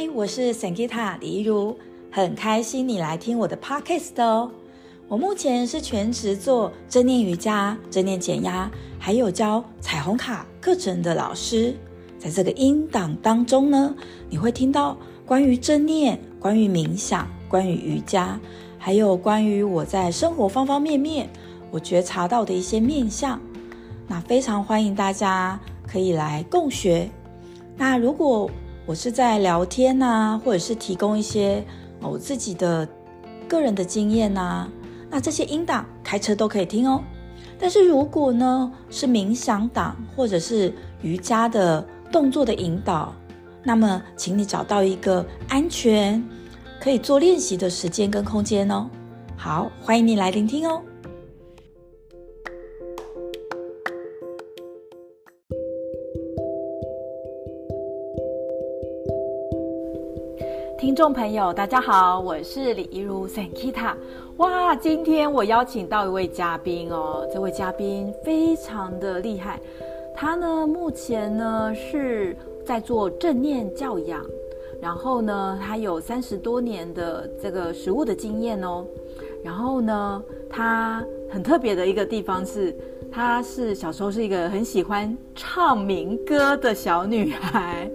嗨，我是 Sangita 李怡如，很开心你来听我的 podcast 哦。我目前是全职做正念瑜伽、正念减压，还有教彩虹卡课程的老师。在这个音档当中呢，你会听到关于正念、关于冥想、关于瑜伽，还有关于我在生活方方面面我觉察到的一些面向。那非常欢迎大家可以来共学。那如果我是在聊天呐、或者是提供一些我自己的个人的经验呐、那这些音档开车都可以听哦。但是如果呢是冥想档或者是瑜伽的动作的引导，那么请你找到一个安全可以做练习的时间跟空间哦。好，欢迎你来聆听哦。听众朋友，大家好，我是李怡如 Sankita。哇，今天我邀请到一位嘉宾哦，这位嘉宾非常的厉害。他呢，目前呢是在做正念教养，然后呢，他有三十多年的这个食物的经验哦。然后呢，他很特别的一个地方是，他是小时候是一个很喜欢唱民歌的小女孩。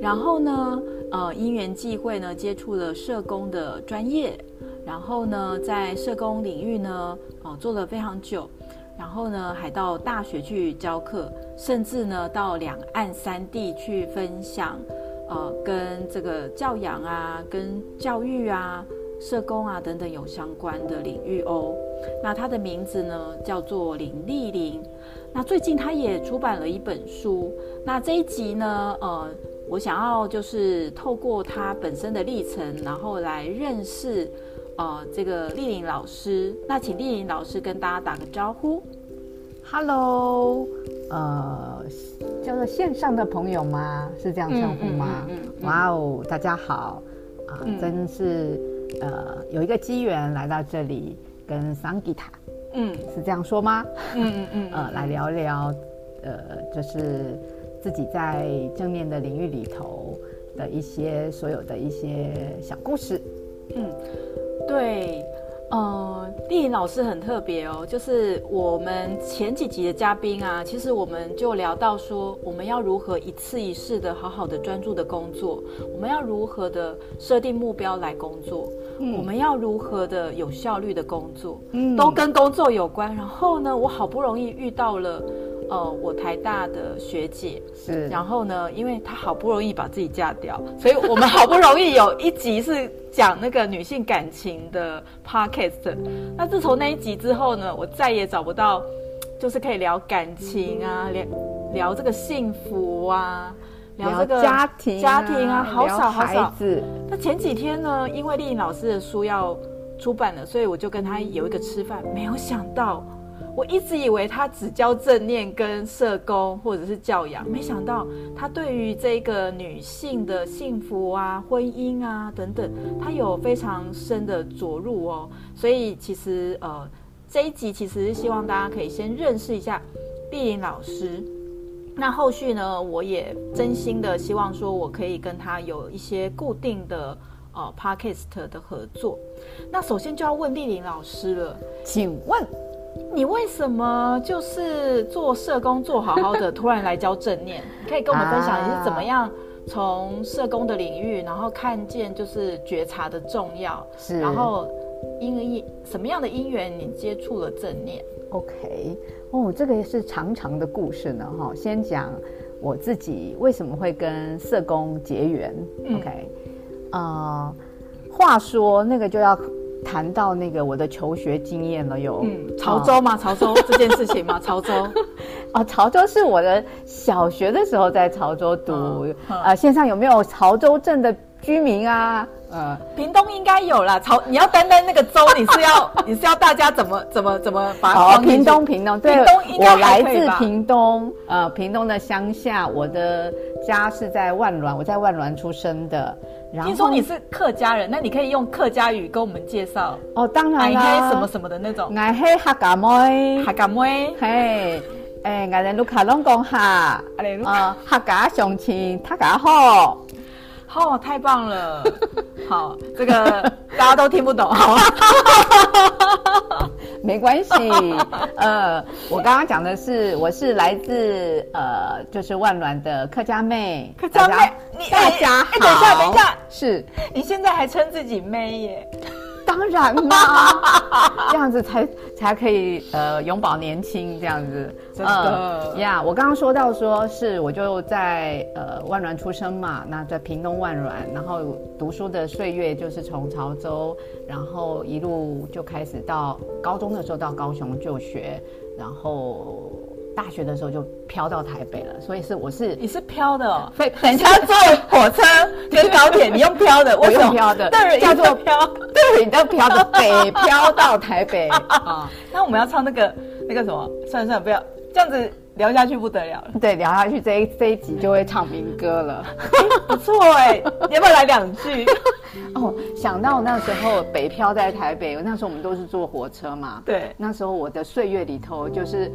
然后呢，呃，因缘际会呢，接触了社工的专业，然后呢，在社工领域呢，做了非常久，然后呢，还到大学去教课，甚至呢，到两岸三地去分享，呃，跟这个教养啊、跟教育啊、社工啊等等有相关的领域哦。那他的名字呢，叫做林丽玲。那最近他也出版了一本书。那这一集呢，呃。我想要就是透过他本身的历程，然后来认识，呃，这个丽玲老师。那请丽玲老师跟大家打个招呼。Hello，呃，叫做线上的朋友吗？是这样称呼吗？嗯嗯嗯、哇哦，大家好啊、真是呃有一个机缘来到这里跟 Sangita，嗯，是这样说吗？嗯嗯嗯，呃，来聊聊，呃，就是。自己在正念的领域里头的一些所有的一些小故事，嗯，对，呃，丽颖老师很特别哦，就是我们前几集的嘉宾啊，其实我们就聊到说，我们要如何一次一次的好好的专注的工作，我们要如何的设定目标来工作，嗯，我们要如何的有效率的工作，嗯，都跟工作有关。然后呢，我好不容易遇到了。呃，我台大的学姐是，然后呢，因为她好不容易把自己嫁掉，所以我们好不容易有一集是讲那个女性感情的 podcast。那自从那一集之后呢，我再也找不到，就是可以聊感情啊，聊聊这个幸福啊，聊这个家庭家庭啊，好少好少。那前几天呢，因为丽颖老师的书要出版了，所以我就跟她有一个吃饭，没有想到。我一直以为他只教正念跟社工或者是教养，没想到他对于这个女性的幸福啊、婚姻啊等等，他有非常深的着入哦。所以其实呃这一集其实希望大家可以先认识一下俐霖老师。那后续呢，我也真心的希望说我可以跟他有一些固定的呃 Podcast 的合作。那首先就要问俐霖老师了，请问。你为什么就是做社工做好好的，突然来教正念？你可以跟我们分享你是怎么样从社工的领域，然后看见就是觉察的重要，是然后因为什么样的因缘你接触了正念？OK，哦，这个也是长长的故事呢，哈。先讲我自己为什么会跟社工结缘。OK，呃，话说那个就要。谈到那个我的求学经验了，有嗯，潮州吗？潮州 这件事情吗？潮州，哦，潮州是我的小学的时候在潮州读，嗯嗯、呃，线上有没有潮州镇的居民啊？呃，屏东应该有啦。潮，你要单单那个州，你是要 你是要大家怎么怎么怎么把它？哦，屏东，屏东，对，屏东应该我来自屏东，呃，屏东的乡下，我的家是在万峦，我在万峦出生的。听说你是客家人，那你可以用客家语跟我们介绍哦。当然啦，什么什么的那种。爱黑客家妹，客家妹，嘿，诶，我哋卢卡拢讲哈，啊，客家乡亲，客家好。哦，太棒了！好，这个大家都听不懂，好吗？没关系。呃，我刚刚讲的是，我是来自呃，就是万峦的客家妹。客家妹，大家好。等一下，等一下，是你现在还称自己妹耶？当然啦，这样子才才可以呃永葆年轻，这样子。真的呀，我刚刚说到说是我就在呃万峦出生嘛，那在屏东万峦，然后读书的岁月就是从潮州，然后一路就开始到高中的时候到高雄就学，然后。大学的时候就飘到台北了，所以是我是你是飘的哦。对，等一下坐火车跟高铁，你用飘的，我用飘的，对，叫做飘，对，你叫飘的北飘到台北啊。那我们要唱那个那个什么？算了算了，不要这样子聊下去不得了了。对，聊下去这一这一集就会唱民歌了。不错哎，你要不要来两句？哦，想到那时候北漂在台北，那时候我们都是坐火车嘛。对，那时候我的岁月里头就是。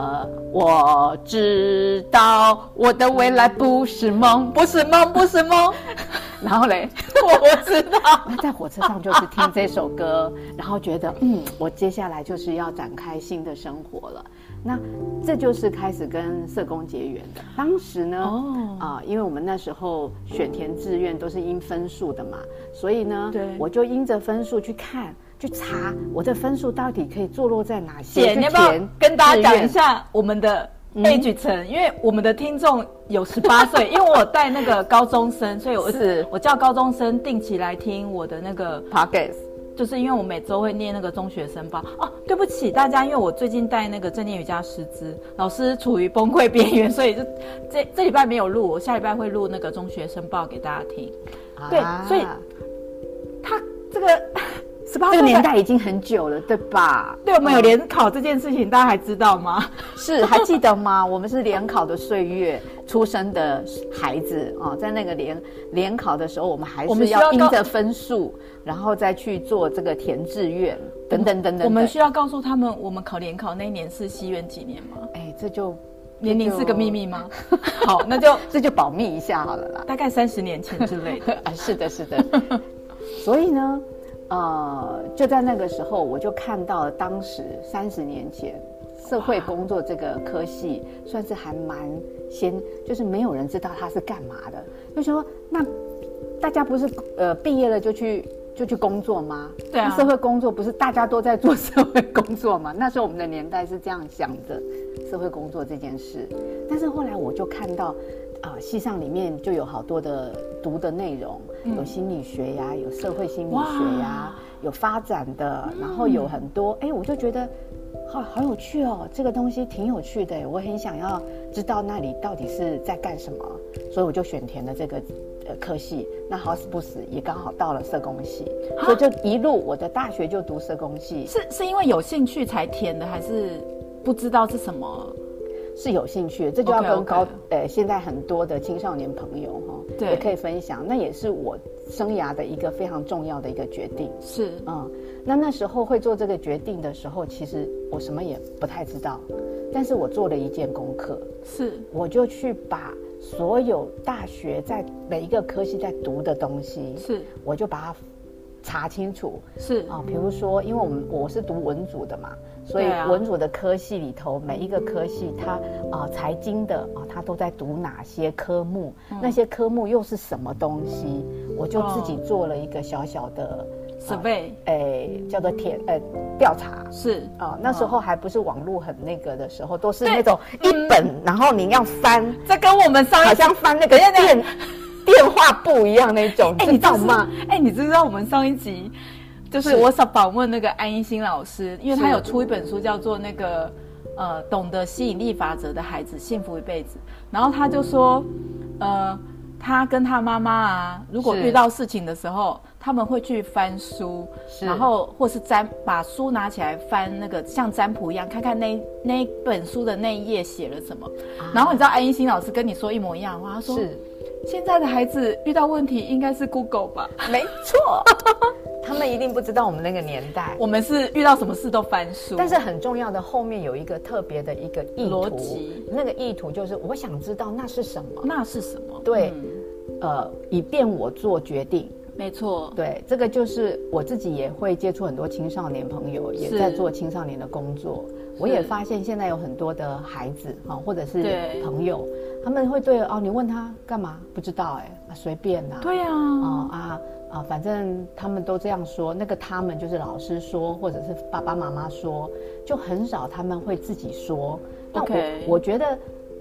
呃，我知道我的未来不是梦，不是梦，不是梦。然后嘞，我知道。那在火车上就是听这首歌，然后觉得，嗯，我接下来就是要展开新的生活了。那这就是开始跟社工结缘的。当时呢，哦，啊、呃，因为我们那时候选填志愿都是因分数的嘛，所以呢，对，我就因着分数去看。去查我的分数到底可以坐落在哪些？姐，你要不要跟大家讲一下我们的 age 层？嗯、因为我们的听众有十八岁，因为我带那个高中生，所以我是我叫高中生定期来听我的那个 podcast，就是因为我每周会念那个中学生报。哦，对不起大家，因为我最近带那个正念瑜伽师资，老师处于崩溃边缘，所以就这这礼拜没有录，我下礼拜会录那个中学生报给大家听。啊、对，所以他这个。十八这个年代已经很久了，对吧？对，我们有联考这件事情，大家还知道吗？是，还记得吗？我们是联考的岁月出生的孩子哦，在那个联联考的时候，我们还是要盯着分数，然后再去做这个填志愿等等等等。我们需要告诉他们，我们考联考那一年是西元几年吗？哎，这就年龄是个秘密吗？好，那就这就保密一下好了啦，大概三十年前之类的 啊。是的，是的。所以呢？呃，就在那个时候，我就看到了当时三十年前社会工作这个科系，算是还蛮先，就是没有人知道它是干嘛的。就说那大家不是呃毕业了就去就去工作吗？对啊，社会工作不是大家都在做社会工作吗？那时候我们的年代是这样想的，社会工作这件事。但是后来我就看到。啊，系上里面就有好多的读的内容，嗯、有心理学呀，有社会心理学呀，有发展的，然后有很多，哎、嗯，我就觉得好好有趣哦，这个东西挺有趣的，我很想要知道那里到底是在干什么，所以我就选填了这个呃科系。那好死不死也刚好到了社工系，所以就一路我的大学就读社工系。是是因为有兴趣才填的，还是不知道是什么？是有兴趣的，这就要跟高 okay, okay. 呃现在很多的青少年朋友也可以分享。那也是我生涯的一个非常重要的一个决定。是，嗯，那那时候会做这个决定的时候，其实我什么也不太知道，但是我做了一件功课，是，我就去把所有大学在每一个科系在读的东西，是，我就把它查清楚。是啊，比如说，因为我们我是读文组的嘛。所以文组的科系里头，每一个科系它啊财经的啊，它都在读哪些科目？那些科目又是什么东西？我就自己做了一个小小的 survey，哎，叫做填呃调查。是啊，那时候还不是网络很那个的时候，都是那种一本，然后你要翻。这跟我们上一好像翻那个电电话簿一样那种，哎你知道吗？哎，你知道我们上一集？就是我想访问那个安一新老师，因为他有出一本书叫做那个呃懂得吸引力法则的孩子幸福一辈子，然后他就说，呃，他跟他妈妈啊，如果遇到事情的时候，他们会去翻书，然后或是占把书拿起来翻那个像占卜一样，看看那那本书的那一页写了什么，啊、然后你知道安一新老师跟你说一模一样的话，他说是现在的孩子遇到问题应该是 Google 吧？没错。他们一定不知道我们那个年代，我们是遇到什么事都翻书。但是很重要的后面有一个特别的一个意图，逻辑。那个意图就是我想知道那是什么，那是什么？对，呃，以便我做决定。没错，对，这个就是我自己也会接触很多青少年朋友，也在做青少年的工作。我也发现现在有很多的孩子啊，或者是朋友，他们会对哦，你问他干嘛？不知道哎，随便呐。对呀，啊啊啊，反正他们都这样说。那个他们就是老师说，或者是爸爸妈妈说，就很少他们会自己说。那我.我觉得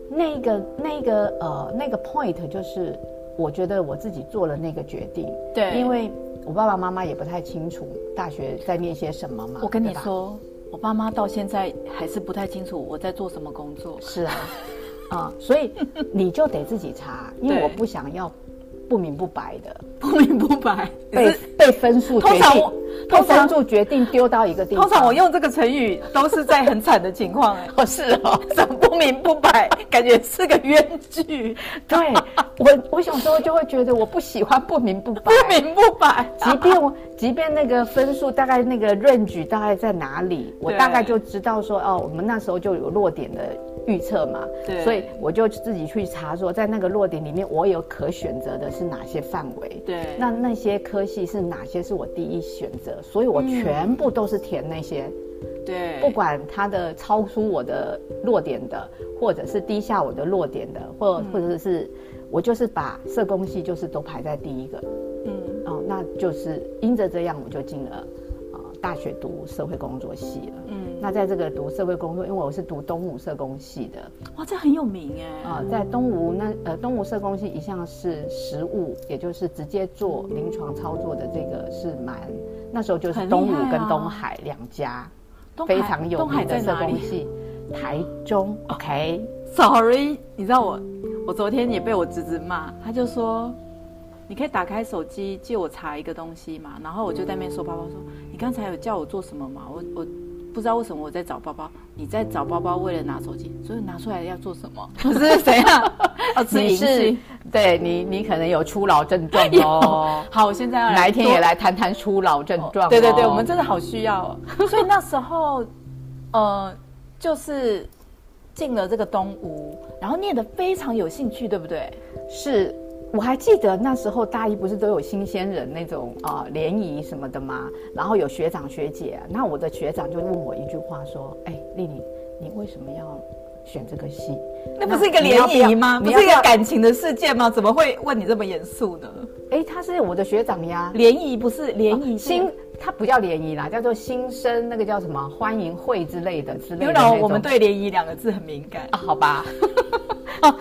那个那个呃那个 point 就是。我觉得我自己做了那个决定，对，因为我爸爸妈妈也不太清楚大学在念些什么嘛。我跟你说，我爸妈到现在还是不太清楚我在做什么工作。是啊，啊，所以你就得自己查，因为我不想要不明不白的，不明不白被被分数决定。通常就决定丢到一个地方。通常我用这个成语都是在很惨的情况哎。哦，是哦，怎么不明不白，感觉是个冤剧。对，我我小时候就会觉得我不喜欢不明不白。不明不白，即便我即便那个分数大概那个 range 大概在哪里，我大概就知道说哦，我们那时候就有落点的。预测嘛，对，所以我就自己去查说，在那个落点里面，我有可选择的是哪些范围？对，那那些科系是哪些是我第一选择？所以我全部都是填那些，对，不管它的超出我的落点的，或者是低下我的落点的，或或者是我就是把社工系就是都排在第一个，嗯，哦，那就是因着这样，我就进了啊。大学读社会工作系了，嗯，那在这个读社会工作，因为我是读东吴社工系的，哇，这很有名哎，啊，在东吴那呃东吴社工系一向是实务，也就是直接做临床操作的，这个是蛮那时候就是东吴跟东海两家非常有名的社工系，台中，OK，Sorry，你知道我我昨天也被我侄子骂，他就说。你可以打开手机借我查一个东西嘛？然后我就在那边说爸爸，说你刚才有叫我做什么嘛？我我不知道为什么我在找包包，你在找包包为了拿手机，所以拿出来要做什么？不是怎样？要吃银杏？对你，你可能有初老症状哦。好，我现在要哪一天也来谈谈初老症状。对对对，我们真的好需要哦。所以那时候，呃，就是进了这个东吴，然后念得非常有兴趣，对不对？是。我还记得那时候大一不是都有新鲜人那种啊联谊什么的吗？然后有学长学姐啊，那我的学长就问我一句话说：“哎，丽丽，你为什么要选这个系？那不是一个联谊吗？不是一个感情的事件吗？怎么会问你这么严肃呢？”哎，他是我的学长呀，联谊不是联谊新，他不叫联谊啦，叫做新生那个叫什么欢迎会之类的之类的。我们对联谊两个字很敏感啊？好吧。哦，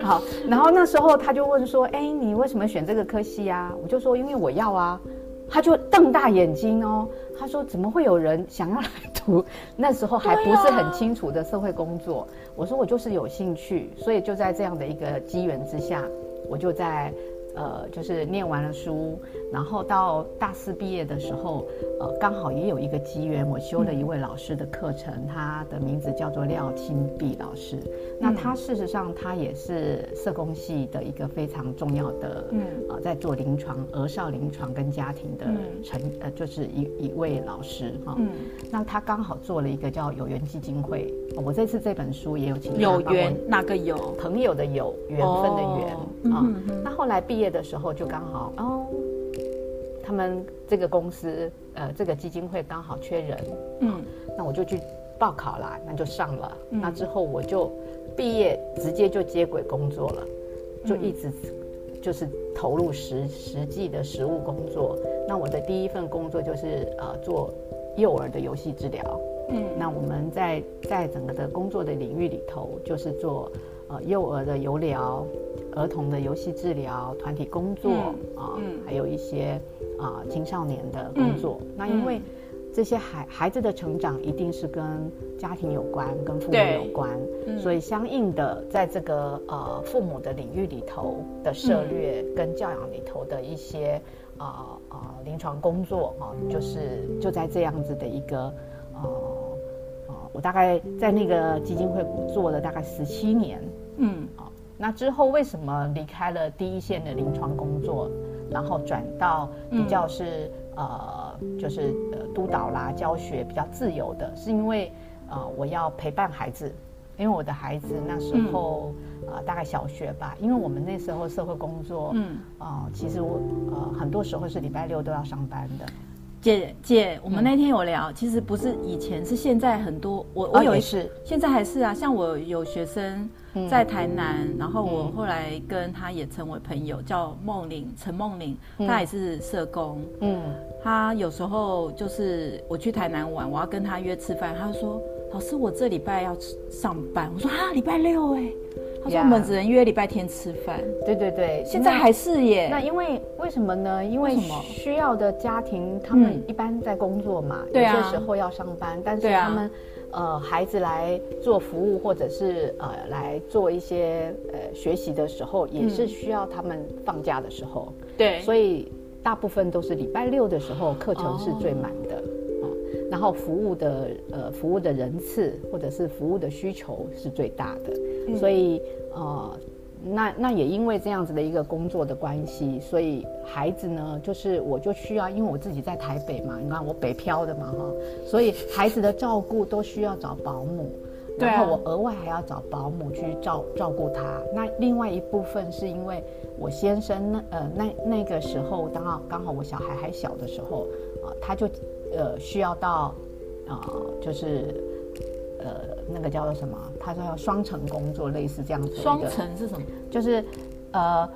好，然后那时候他就问说：“哎，你为什么选这个科系啊？”我就说：“因为我要啊。”他就瞪大眼睛哦，他说：“怎么会有人想要来读？那时候还不是很清楚的社会工作。”我说：“我就是有兴趣，所以就在这样的一个机缘之下，我就在。”呃，就是念完了书，然后到大四毕业的时候，呃，刚好也有一个机缘，我修了一位老师的课程，嗯、他的名字叫做廖清碧老师。嗯、那他事实上他也是社工系的一个非常重要的，嗯，呃，在做临床儿少临床跟家庭的成，嗯、呃，就是一一位老师哈。哦、嗯。那他刚好做了一个叫有缘基金会，哦、我这次这本书也有请他有缘哪个有朋友的有缘分的缘啊。那后来毕业。的时候就刚好哦，他们这个公司呃，这个基金会刚好缺人，嗯，那我就去报考啦，那就上了。嗯、那之后我就毕业，直接就接轨工作了，就一直就是投入实实际的实务工作。那我的第一份工作就是呃做幼儿的游戏治疗，嗯，那我们在在整个的工作的领域里头，就是做呃幼儿的游疗。儿童的游戏治疗、团体工作啊，还有一些啊青少年的工作。嗯、那因为这些孩孩子的成长一定是跟家庭有关，跟父母有关，嗯、所以相应的，在这个呃父母的领域里头的涉略跟教养里头的一些啊啊临床工作啊，就是就在这样子的一个呃呃，我大概在那个基金会做了大概十七年，嗯哦。那之后为什么离开了第一线的临床工作，然后转到比较是、嗯、呃就是呃督导啦教学比较自由的，是因为呃我要陪伴孩子，因为我的孩子那时候、嗯呃、大概小学吧，因为我们那时候社会工作，嗯啊、呃，其实我呃很多时候是礼拜六都要上班的。姐姐，我们那天有聊，嗯、其实不是以前，是现在很多我我有一次、哦，现在还是啊，像我有学生在台南，嗯、然后我后来跟他也成为朋友，叫梦玲陈梦玲，他也是社工，嗯，他有时候就是我去台南玩，我要跟他约吃饭，他就说老师我这礼拜要上班，我说啊礼拜六哎。他说我们只能约礼拜天吃饭。对对对，现在还是耶。那因为为什么呢？因为需要的家庭，他们一般在工作嘛，有些时候要上班，但是他们呃孩子来做服务或者是呃来做一些呃学习的时候，也是需要他们放假的时候。对，所以大部分都是礼拜六的时候课程是最满的。然后服务的呃服务的人次或者是服务的需求是最大的，嗯、所以呃那那也因为这样子的一个工作的关系，所以孩子呢就是我就需要，因为我自己在台北嘛，你看我北漂的嘛哈，所以孩子的照顾都需要找保姆，然后我额外还要找保姆去照照顾他。那另外一部分是因为我先生那呃那那个时候刚好刚好我小孩还小的时候啊、呃，他就。呃，需要到，啊、呃，就是，呃，那个叫做什么？他说要双层工作，类似这样子。双层是什么？就是，呃，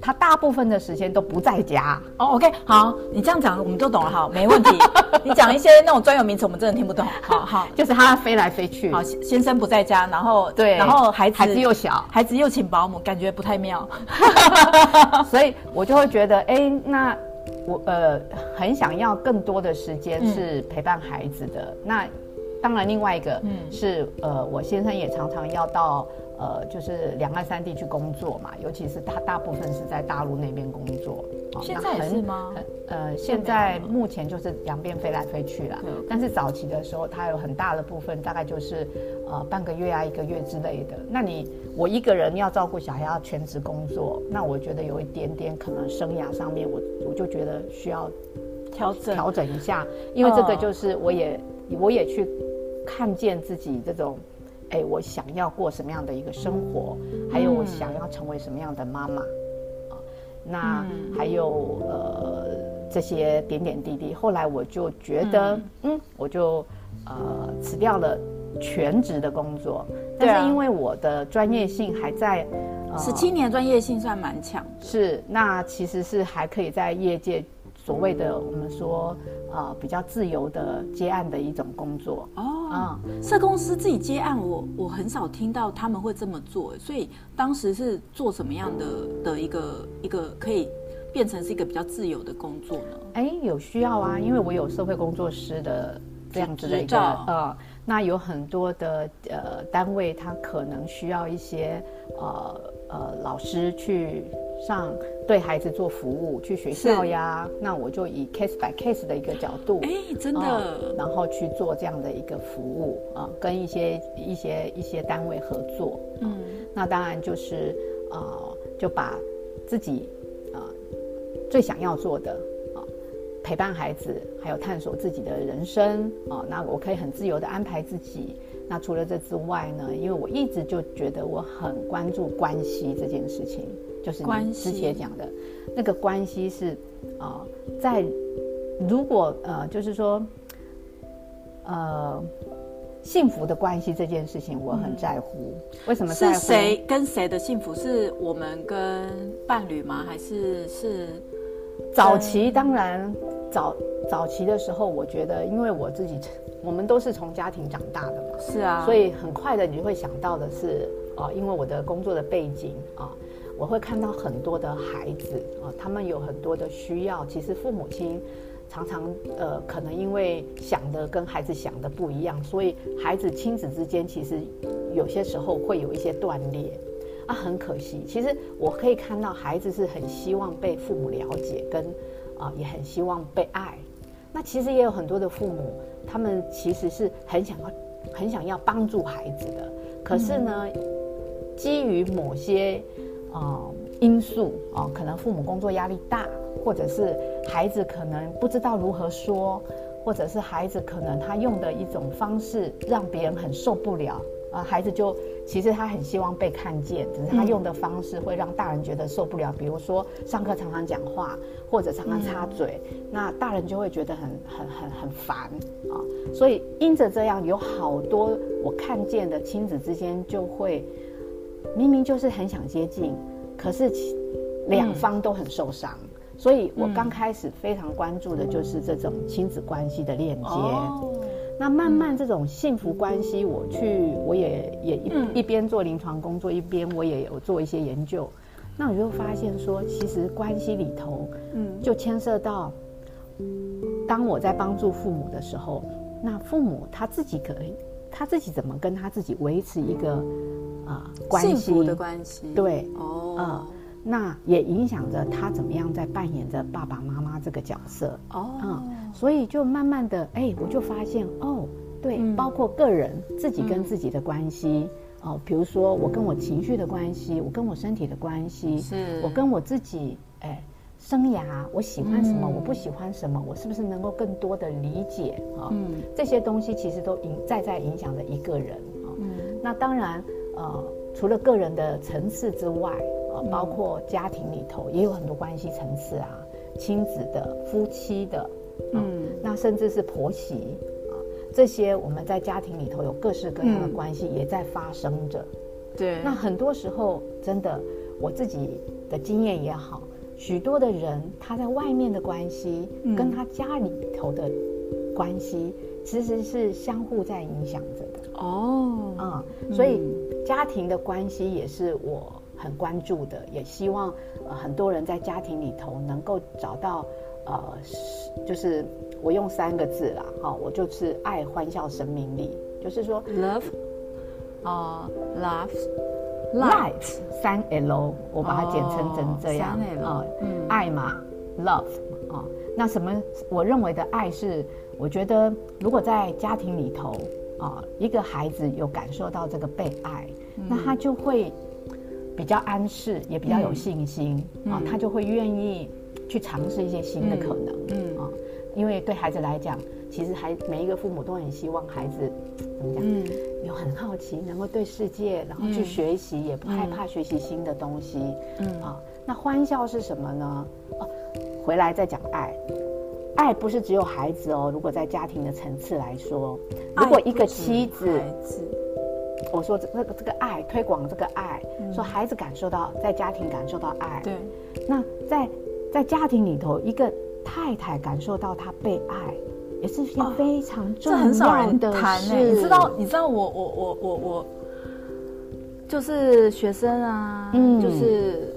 他大部分的时间都不在家。哦，OK，好，你这样讲我们都懂了，好，没问题。你讲一些那种专有名词，我们真的听不懂。好好，就是他飞来飞去。好，先生不在家，然后对，然后孩子孩子又小，孩子又请保姆，感觉不太妙。所以我就会觉得，哎，那。我呃很想要更多的时间是陪伴孩子的。嗯、那当然，另外一个是、嗯、呃，我先生也常常要到呃，就是两岸三地去工作嘛，尤其是他大部分是在大陆那边工作。现在是吗？呃，现在目前就是两边飞来飞去啦。但是早期的时候，他有很大的部分，大概就是呃半个月啊，一个月之类的。那你我一个人要照顾小孩，要全职工作，那我觉得有一点点可能生涯上面，我我就觉得需要调整调整一下，因为这个就是我也我也去看见自己这种，哎，我想要过什么样的一个生活，还有我想要成为什么样的妈妈。那还有呃这些点点滴滴，后来我就觉得，嗯，嗯，我就呃辞掉了全职的工作，但是因为我的专业性还在，十七年专业性算蛮强，是，那其实是还可以在业界。所谓的我们说，呃，比较自由的接案的一种工作。哦，嗯，社公司自己接案，我我很少听到他们会这么做，所以当时是做什么样的的一个一个可以变成是一个比较自由的工作呢？哎，有需要啊，因为我有社会工作师的这样子的一个呃，那有很多的呃单位，他可能需要一些呃呃老师去。上对孩子做服务，去学校呀，那我就以 case by case 的一个角度，哎，真的、呃，然后去做这样的一个服务啊、呃，跟一些一些一些单位合作，呃、嗯，那当然就是啊、呃，就把自己啊、呃、最想要做的陪伴孩子，还有探索自己的人生啊、呃，那我可以很自由的安排自己。那除了这之外呢，因为我一直就觉得我很关注关系这件事情。就是你之前讲的，那个关系是啊、呃，在如果呃，就是说呃，幸福的关系这件事情，我很在乎。嗯、为什么在乎？是谁跟谁的幸福？是我们跟伴侣吗？还是是早期？当然早早期的时候，我觉得，因为我自己，我们都是从家庭长大的嘛，是啊，所以很快的你就会想到的是哦、呃，因为我的工作的背景啊。呃我会看到很多的孩子啊，他们有很多的需要。其实父母亲常常呃，可能因为想的跟孩子想的不一样，所以孩子亲子之间其实有些时候会有一些断裂啊，很可惜。其实我可以看到孩子是很希望被父母了解，跟啊也很希望被爱。那其实也有很多的父母，他们其实是很想要很想要帮助孩子的，可是呢，基于某些。啊、因素啊、可能父母工作压力大，或者是孩子可能不知道如何说，或者是孩子可能他用的一种方式让别人很受不了啊、孩子就其实他很希望被看见，只是他用的方式会让大人觉得受不了。嗯、比如说上课常常讲话，或者常常插嘴，嗯、那大人就会觉得很很很很烦啊。所以因着这样，有好多我看见的亲子之间就会明明就是很想接近，可是两方都很受伤。嗯、所以我刚开始非常关注的就是这种亲子关系的链接。哦那慢慢这种幸福关系，我去，我也也一一边做临床工作，一边我也有做一些研究。那我就发现说，其实关系里头，嗯，就牵涉到，当我在帮助父母的时候，那父母他自己可以，他自己怎么跟他自己维持一个啊关系，幸福的关系，对，哦，嗯。那也影响着他怎么样在扮演着爸爸妈妈这个角色哦，嗯，所以就慢慢的，哎，我就发现哦，对，嗯、包括个人自己跟自己的关系、嗯、哦，比如说我跟我情绪的关系，我跟我身体的关系，是我跟我自己，哎，生涯，我喜欢什么，嗯、我不喜欢什么，我是不是能够更多的理解啊？哦、嗯，这些东西其实都影在在影响着一个人啊。哦、嗯，那当然，呃，除了个人的层次之外。包括家庭里头也有很多关系层次啊，亲子的、夫妻的，嗯，嗯，那甚至是婆媳啊，这些我们在家庭里头有各式各样的关系也在发生着。对、嗯，那很多时候真的，我自己的经验也好，许多的人他在外面的关系跟他家里头的关系其实是相互在影响着的。哦，嗯，所以家庭的关系也是我。很关注的，也希望呃很多人在家庭里头能够找到呃，就是我用三个字啦，哈，我就是爱、欢笑、生命力，就是说 love，啊、uh, love，life，三 L，我把它简称成这样啊，哦呃嗯、爱嘛，love 啊、呃，那什么？我认为的爱是，我觉得如果在家庭里头啊、呃，一个孩子有感受到这个被爱，嗯、那他就会。比较安适，也比较有信心、嗯、啊，他就会愿意去尝试一些新的可能，嗯啊，因为对孩子来讲，其实还每一个父母都很希望孩子怎么讲，嗯、有很好奇，能够对世界，然后去学习，嗯、也不害怕学习新的东西，嗯。啊，那欢笑是什么呢？回来再讲爱，爱不是只有孩子哦，如果在家庭的层次来说，如果一个妻子。我说这个这个爱推广这个爱，嗯、说孩子感受到在家庭感受到爱，对，那在在家庭里头，一个太太感受到她被爱，也是件非常重要的事。哦、这很少人谈呢。你知道？你知道我我我我我就是学生啊，嗯，就是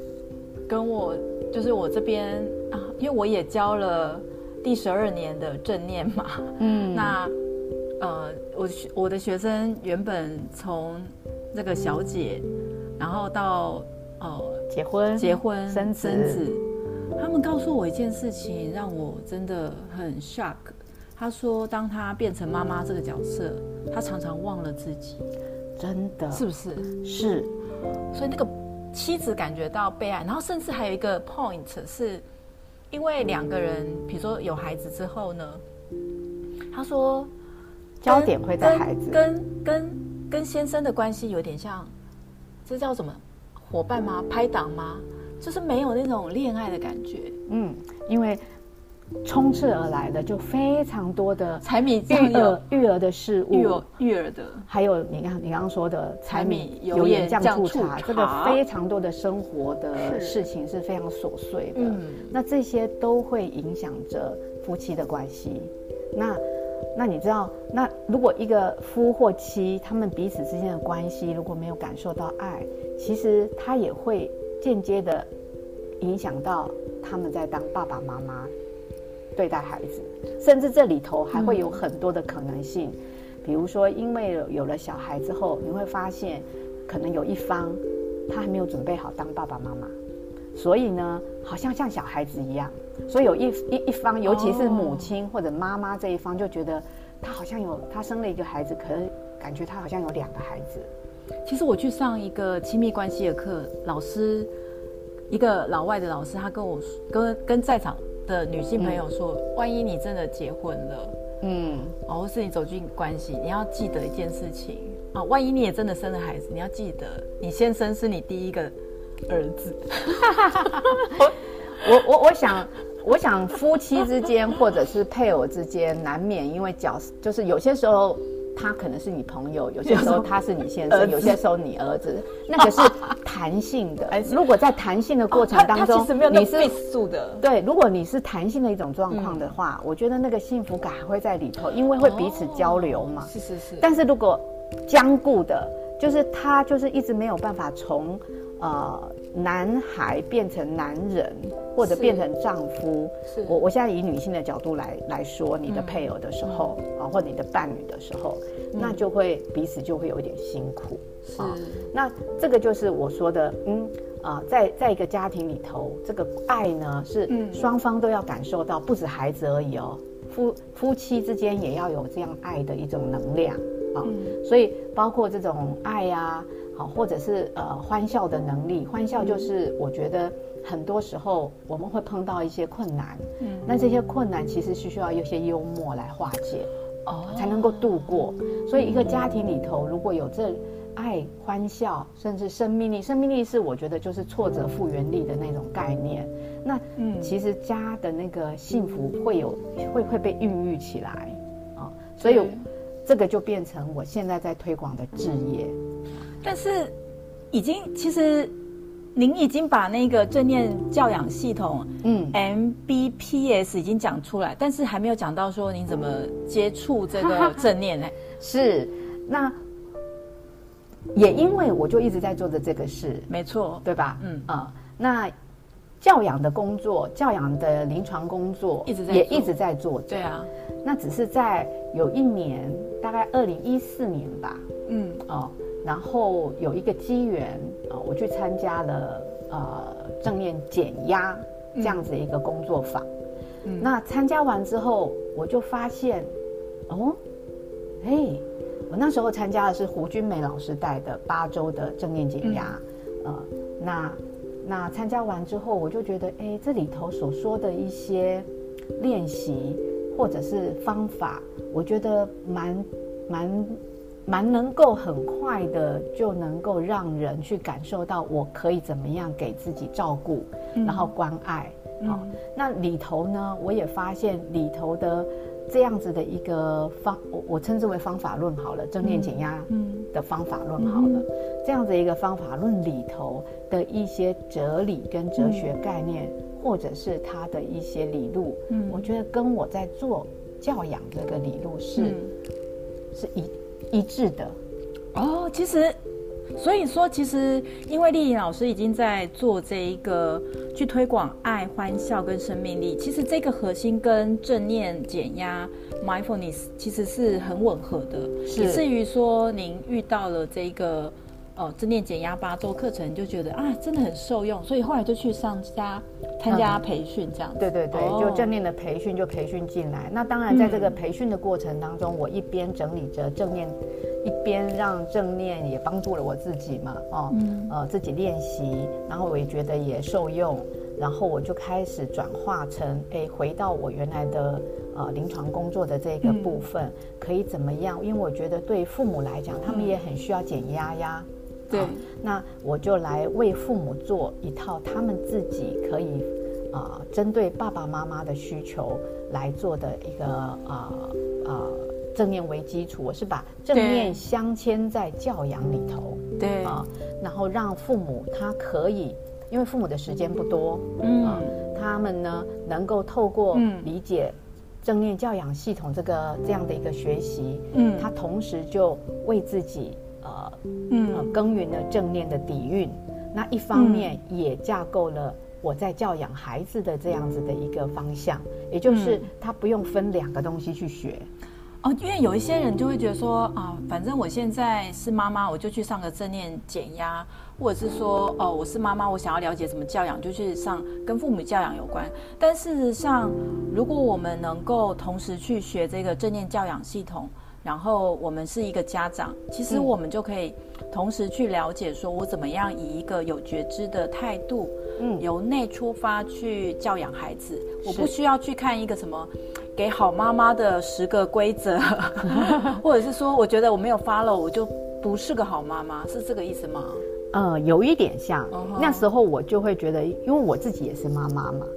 跟我就是我这边啊，因为我也教了第十二年的正念嘛，嗯，那。呃，我我的学生原本从那个小姐，然后到呃结婚、结婚、生子，生子，他们告诉我一件事情，让我真的很 shock。他说，当他变成妈妈这个角色，他常常忘了自己，真的是不是？是。所以那个妻子感觉到被爱，然后甚至还有一个 point 是，因为两个人，比如说有孩子之后呢，他说。焦点会在孩子，跟跟跟，跟先生的关系有点像，这叫什么伙伴吗？拍档吗？就是没有那种恋爱的感觉。嗯，因为充斥而来的就非常多的柴米育儿育儿的事物，育儿育儿的，还有你刚你刚刚说的柴米油盐酱醋茶，这个非常多的生活的事情是非常琐碎的。嗯，那这些都会影响着夫妻的关系。那。那你知道，那如果一个夫或妻，他们彼此之间的关系如果没有感受到爱，其实他也会间接的影响到他们在当爸爸妈妈对待孩子，甚至这里头还会有很多的可能性，比如说因为有了小孩之后，你会发现可能有一方他还没有准备好当爸爸妈妈。所以呢，好像像小孩子一样，所以有一一一方，尤其是母亲或者妈妈这一方，就觉得他好像有他生了一个孩子，可是感觉他好像有两个孩子。其实我去上一个亲密关系的课，老师一个老外的老师，他跟我跟跟在场的女性朋友说，嗯、万一你真的结婚了，嗯，哦，或是你走进关系，你要记得一件事情，啊，万一你也真的生了孩子，你要记得，你先生是你第一个儿子。我我我想，我想夫妻之间或者是配偶之间，难免因为角色，就是有些时候。他可能是你朋友，有些时候他是你先生，有些时候你儿子，那个是弹性的。如果在弹性的过程当中，你是素的，对，如果你是弹性的一种状况的话，我觉得那个幸福感还会在里头，因为会彼此交流嘛。是是是。但是如果僵固的，就是他就是一直没有办法从呃。男孩变成男人，或者变成丈夫，是我我现在以女性的角度来来说，你的配偶的时候啊，嗯、或者你的伴侣的时候，嗯、那就会彼此就会有一点辛苦。是啊，那这个就是我说的，嗯啊，在在一个家庭里头，这个爱呢是双方都要感受到，不止孩子而已哦，夫夫妻之间也要有这样爱的一种能量啊，嗯、所以包括这种爱呀、啊。或者是呃欢笑的能力，欢笑就是我觉得很多时候我们会碰到一些困难，嗯，那这些困难其实是需要一些幽默来化解，哦，才能够度过。所以一个家庭里头如果有这爱、欢笑，甚至生命力，生命力是我觉得就是挫折复原力的那种概念。那嗯，其实家的那个幸福会有会会被孕育起来。啊，所以这个就变成我现在在推广的置业。但是，已经其实，您已经把那个正念教养系统，嗯，MBPS 已经讲出来，但是还没有讲到说您怎么接触这个 正念呢？是，那也因为我就一直在做的这个事，没错，对吧？嗯啊、呃，那教养的工作，教养的临床工作，一直在也一直在做，对啊。那只是在有一年，大概二零一四年吧，嗯哦。呃然后有一个机缘啊，我去参加了呃正念减压这样子一个工作坊。嗯，那参加完之后，我就发现，哦，嘿，我那时候参加的是胡君梅老师带的八周的正念减压。嗯，呃，那那参加完之后，我就觉得，哎，这里头所说的一些练习或者是方法，我觉得蛮蛮。蛮能够很快的就能够让人去感受到我可以怎么样给自己照顾，嗯、然后关爱。好、嗯，那里头呢，我也发现里头的这样子的一个方，我我称之为方法论好了，正念减压的方法论好了，嗯嗯、这样子一个方法论里头的一些哲理跟哲学概念，嗯、或者是它的一些理路，嗯，我觉得跟我在做教养这个理路是、嗯、是一。一致的哦，其实，所以说，其实因为丽颖老师已经在做这一个去推广爱、欢笑跟生命力，其实这个核心跟正念减压 mindfulness 其实是很吻合的，是以至于说您遇到了这个。哦，正念减压八周课程就觉得啊，真的很受用，所以后来就去上家参加培训这样子。对对对，哦、就正念的培训就培训进来。那当然，在这个培训的过程当中，嗯、我一边整理着正念，一边让正念也帮助了我自己嘛。哦，嗯、呃，自己练习，然后我也觉得也受用，然后我就开始转化成，哎，回到我原来的呃临床工作的这个部分，嗯、可以怎么样？因为我觉得对父母来讲，他们也很需要减压呀。对，那我就来为父母做一套他们自己可以啊、呃，针对爸爸妈妈的需求来做的一个啊啊、呃呃、正念为基础，我是把正念镶嵌在教养里头，对。啊、呃，然后让父母他可以，因为父母的时间不多，嗯、呃，他们呢能够透过理解正念教养系统这个这样的一个学习，嗯，他同时就为自己。呃，嗯，耕耘了正念的底蕴，那一方面也架构了我在教养孩子的这样子的一个方向，也就是他不用分两个东西去学。哦，因为有一些人就会觉得说啊，反正我现在是妈妈，我就去上个正念减压，或者是说哦，我是妈妈，我想要了解怎么教养，就去上跟父母教养有关。但事实上，如果我们能够同时去学这个正念教养系统。然后我们是一个家长，其实我们就可以同时去了解，说我怎么样以一个有觉知的态度，嗯，由内出发去教养孩子。我不需要去看一个什么给好妈妈的十个规则，或者是说，我觉得我没有 follow，我就不是个好妈妈，是这个意思吗？呃，有一点像。Uh huh. 那时候我就会觉得，因为我自己也是妈妈嘛，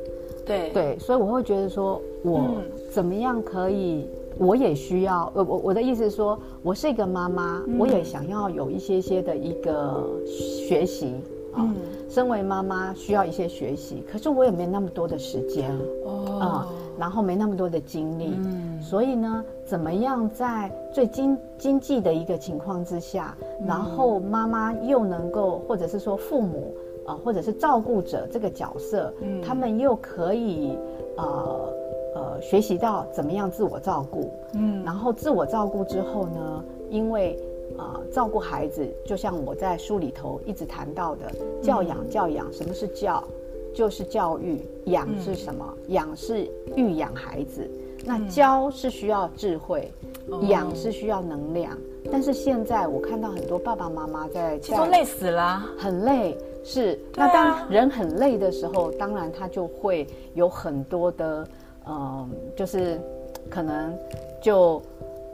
对对，所以我会觉得说，我怎么样可以，嗯、我也需要。我我我的意思是说，我是一个妈妈，嗯、我也想要有一些些的一个学习啊。嗯、身为妈妈需要一些学习，可是我也没那么多的时间哦。呃然后没那么多的精力，嗯，所以呢，怎么样在最经经济的一个情况之下，嗯、然后妈妈又能够，或者是说父母啊、呃，或者是照顾者这个角色，嗯，他们又可以呃呃学习到怎么样自我照顾，嗯，然后自我照顾之后呢，因为啊、呃、照顾孩子，就像我在书里头一直谈到的教养，教养，什么是教？就是教育，养是什么？嗯、养是育养孩子。那教是需要智慧，嗯、养是需要能量。哦、但是现在我看到很多爸爸妈妈在，其实都累死了，很累。是，啊、那当人很累的时候，当然他就会有很多的，嗯、呃，就是可能就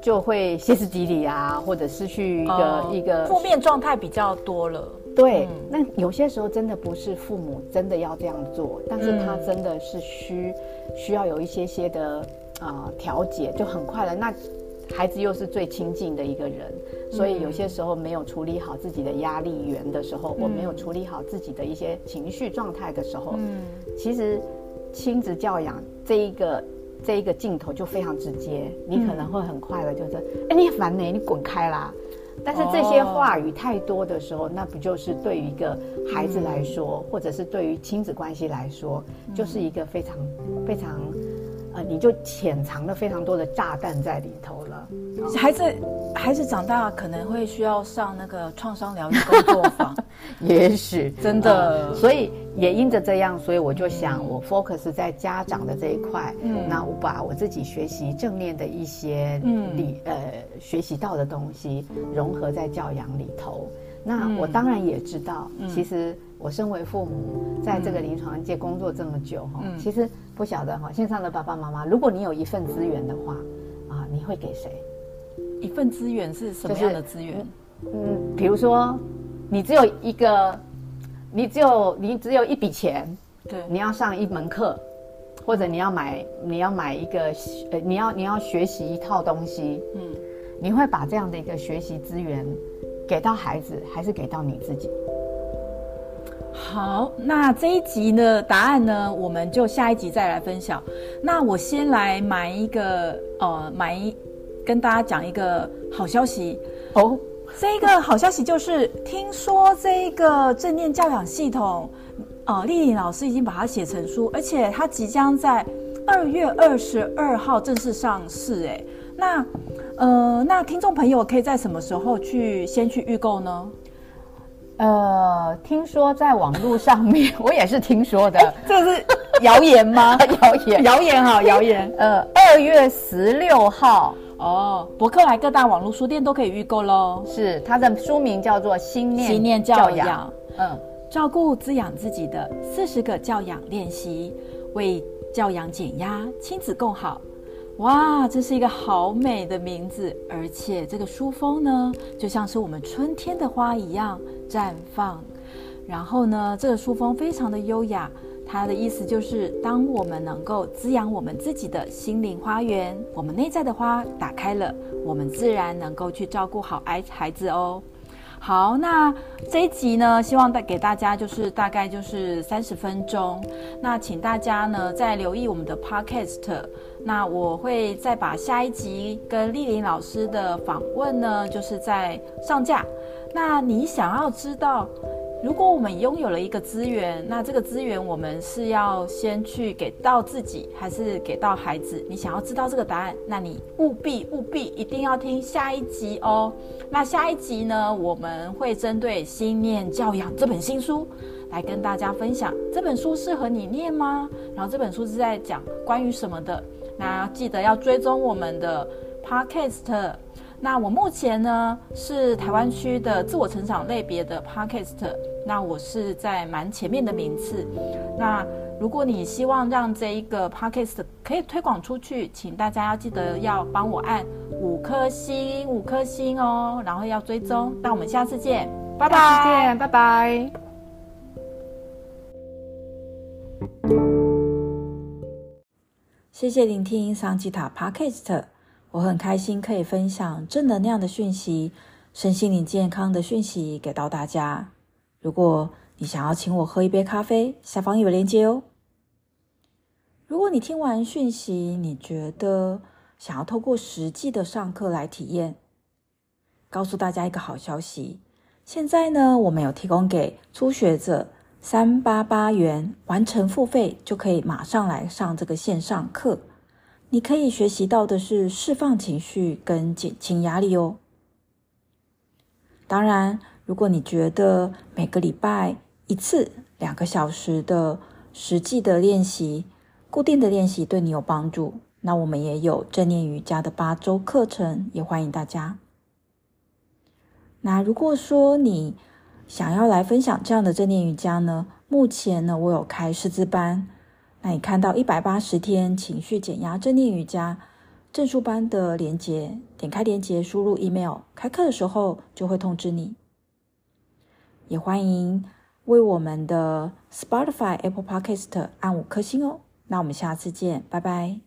就会歇斯底里啊，或者失去一个、哦、一个负面状态比较多了。对，嗯、那有些时候真的不是父母真的要这样做，但是他真的是需、嗯、需要有一些些的啊、呃、调节，就很快了。那孩子又是最亲近的一个人，所以有些时候没有处理好自己的压力源的时候，或、嗯、没有处理好自己的一些情绪状态的时候，嗯，其实亲子教养这一个这一个镜头就非常直接，你可能会很快的，就是哎、嗯，你烦呢，你滚开啦。但是这些话语太多的时候，哦、那不就是对于一个孩子来说，嗯、或者是对于亲子关系来说，嗯、就是一个非常非常，呃，你就潜藏了非常多的炸弹在里头了。孩子孩子长大可能会需要上那个创伤疗愈工作坊，也许真的、嗯。所以也因着这样，所以我就想，我 focus 在家长的这一块。嗯，那我把我自己学习正念的一些理、嗯、呃学习到的东西融合在教养里头。那我当然也知道，嗯、其实我身为父母，在这个临床界工作这么久哈，嗯、其实不晓得哈，线上的爸爸妈妈，如果你有一份资源的话，啊，你会给谁？一份资源是什么样的资源？就是、嗯，比如说，你只有一个，你只有你只有一笔钱，对，你要上一门课，或者你要买你要买一个呃，你要你要学习一套东西，嗯，你会把这样的一个学习资源给到孩子，还是给到你自己？好，那这一集的答案呢，我们就下一集再来分享。那我先来买一个，呃，买一。跟大家讲一个好消息哦，这一个好消息就是，听说这一个正念教养系统，呃，丽丽老师已经把它写成书，而且它即将在二月二十二号正式上市。哎，那呃，那听众朋友可以在什么时候去先去预购呢？呃，听说在网络上面，我也是听说的，这是谣言吗？谣言，谣言哈，谣言。呃，二月十六号。哦，博客来各大网络书店都可以预购喽。是，它的书名叫做《心念心念教养》，嗯，照顾滋养自己的四十个教养练习，为教养减压，亲子共好。哇，这是一个好美的名字，而且这个书封呢，就像是我们春天的花一样绽放。然后呢，这个书封非常的优雅。它的意思就是，当我们能够滋养我们自己的心灵花园，我们内在的花打开了，我们自然能够去照顾好爱孩子哦。好，那这一集呢，希望带给大家就是大概就是三十分钟。那请大家呢再留意我们的 podcast，那我会再把下一集跟丽玲老师的访问呢，就是在上架。那你想要知道？如果我们拥有了一个资源，那这个资源我们是要先去给到自己，还是给到孩子？你想要知道这个答案，那你务必务必一定要听下一集哦。那下一集呢，我们会针对《心念教养》这本新书来跟大家分享。这本书适合你念吗？然后这本书是在讲关于什么的？那记得要追踪我们的 Podcast。那我目前呢是台湾区的自我成长类别的 Podcast，那我是在蛮前面的名次。那如果你希望让这一个 Podcast 可以推广出去，请大家要记得要帮我按五颗星，五颗星哦，然后要追踪。那我们下次见，拜拜。下次见，拜拜。谢谢聆听桑吉塔 Podcast。我很开心可以分享正能量的讯息、身心灵健康的讯息给到大家。如果你想要请我喝一杯咖啡，下方有链接哦。如果你听完讯息，你觉得想要透过实际的上课来体验，告诉大家一个好消息：现在呢，我们有提供给初学者三八八元完成付费，就可以马上来上这个线上课。你可以学习到的是释放情绪跟减轻压力哦。当然，如果你觉得每个礼拜一次两个小时的实际的练习、固定的练习对你有帮助，那我们也有正念瑜伽的八周课程，也欢迎大家。那如果说你想要来分享这样的正念瑜伽呢，目前呢，我有开师资班。那你看到一百八十天情绪减压正念瑜伽证书班的连接，点开连接，输入 email，开课的时候就会通知你。也欢迎为我们的 Spotify、Apple Podcast 按五颗星哦。那我们下次见，拜拜。